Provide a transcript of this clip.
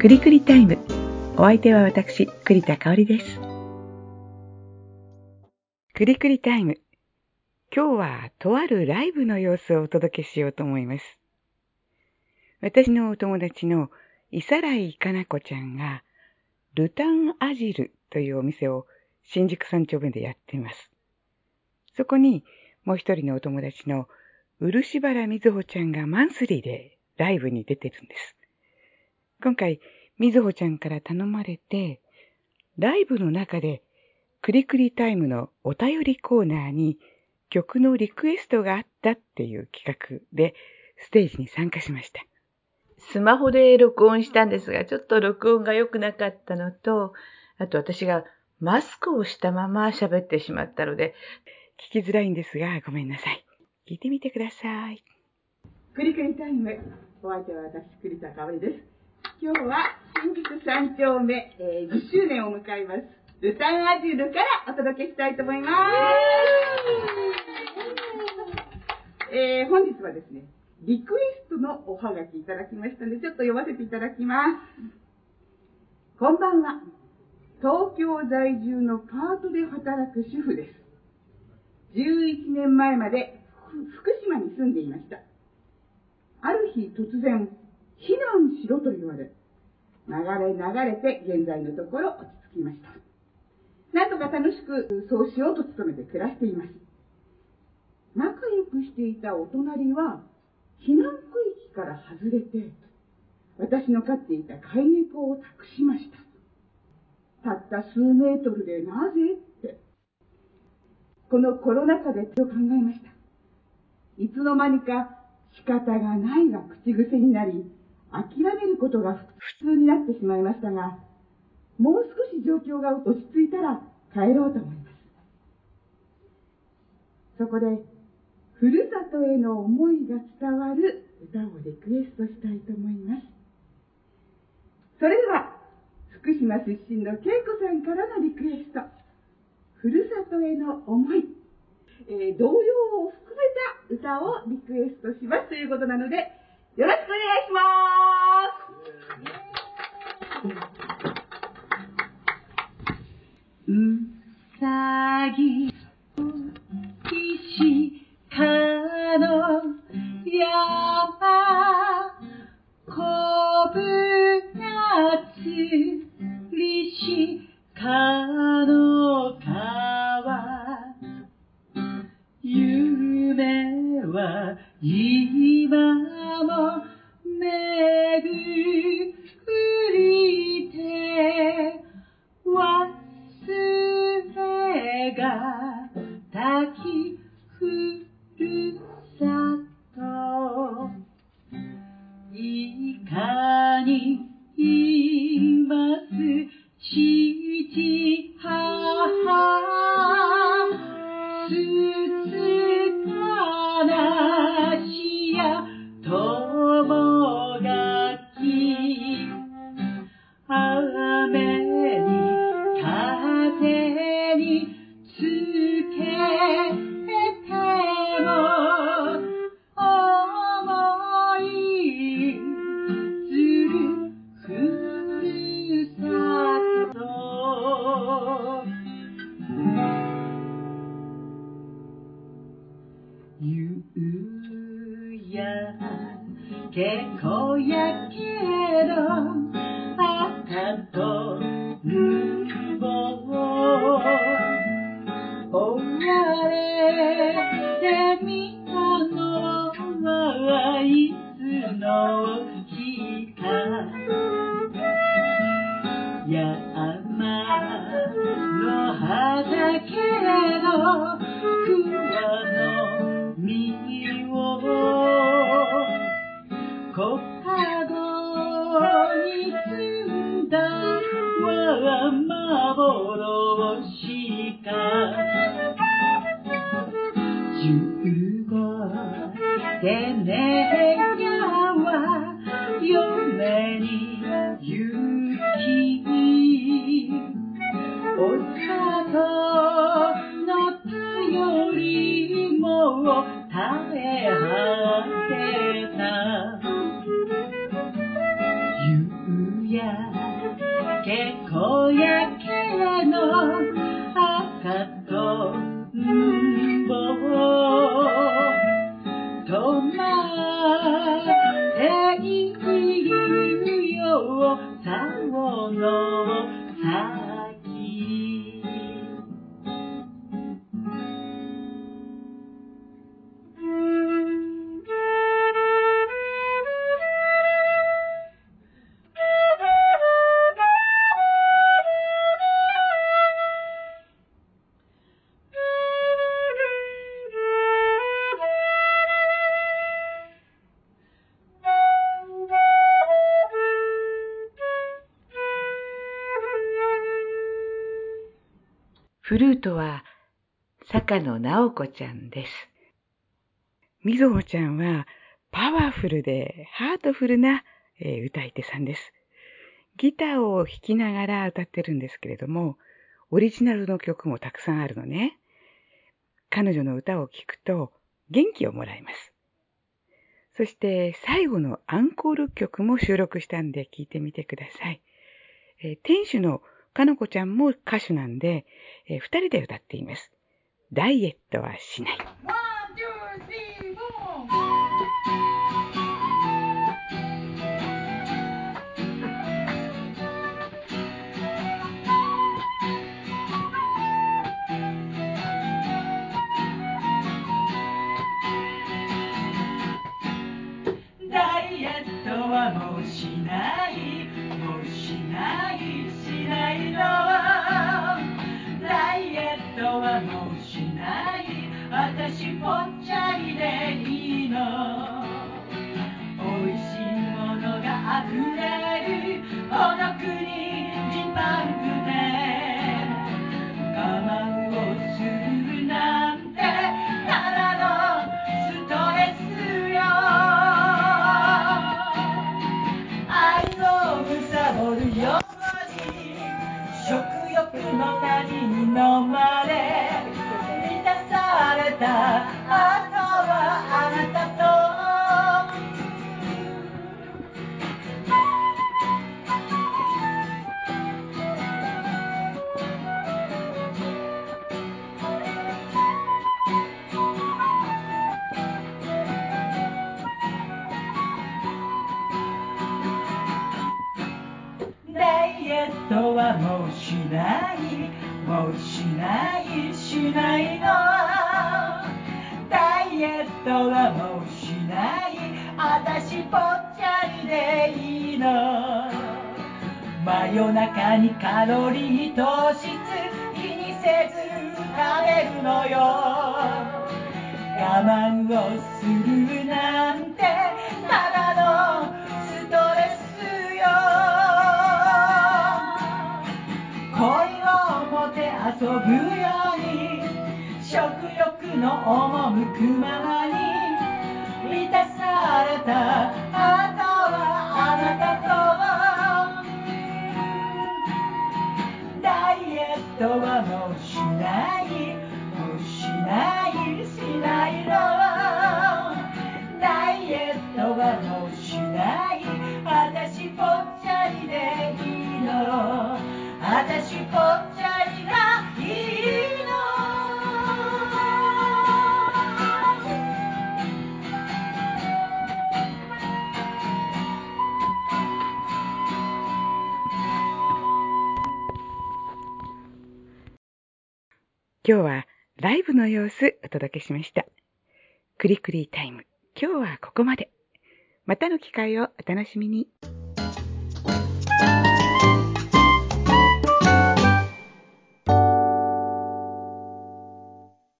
くりくりタイム。お相手は私、栗田香織です。くりくりタイム。今日はとあるライブの様子をお届けしようと思います。私のお友達の伊佐来かな子ちゃんが、ルタンアジルというお店を新宿三丁目でやっています。そこにもう一人のお友達の漆原瑞穂ちゃんがマンスリーでライブに出てるんです。今回、みずほちゃんから頼まれて、ライブの中で、クリクリタイムのお便りコーナーに曲のリクエストがあったっていう企画でステージに参加しました。スマホで録音したんですが、ちょっと録音が良くなかったのと、あと私がマスクをしたまま喋ってしまったので、聞きづらいんですが、ごめんなさい。聞いてみてください。クリクリタイム。お相手は私、栗田香織です。今日は新宿三丁目、えー、10周年を迎えます。ルタンアジュルからお届けしたいと思います。えー、本日はですね、リクエストのおはがきいただきましたので、ちょっと読ませていただきます。こんばんは。東京在住のパートで働く主婦です。11年前まで福島に住んでいました。ある日突然、避難しろと言われ、流れ流れて現在のところ落ち着きました。なんとか楽しくそうしようと努めて暮らしています。仲良くしていたお隣は、避難区域から外れて、私の飼っていた飼い猫を託しました。たった数メートルでなぜって。このコロナ禍でと考えました。いつの間にか仕方がないが口癖になり、諦めることが普通になってしまいましたが、もう少し状況が落ち着いたら帰ろうと思います。そこで、ふるさとへの思いが伝わる歌をリクエストしたいと思います。それでは、福島出身の恵子さんからのリクエスト、ふるさとへの思い、えー、童謡を含めた歌をリクエストしますということなので、よろしくお願いします。うさぎ。今もめぐりて忘れがたきふるさと。いかにけこやけど願は嫁に行きお里の強りも耐え果てた。夕やけこやの先。フルートは坂野直子ちゃんです。みずほちゃんはパワフルでハートフルな、え歌い手さんです。ギターを弾きながら歌ってるんですけれども、オリジナルの曲もたくさんあるのね。彼女の歌を聴くと元気をもらいます。そして最後のアンコール曲も収録したんで聴いてみてください。えー店主のかのこちゃんも歌手なんで、えー二人で歌っています。ダイエットはしない。もうしないもうしないしないの。ダイエットはもうしない。私ぽっちゃりでいいの。真夜中にカロリー糖質気にせず食べるのよ。我慢をするなんてくままに満たされた。あとはあなたと。ダイエットはもう今日はライブの様子お届けしました。クリクリタイム。今日はここまで。またの機会をお楽しみに。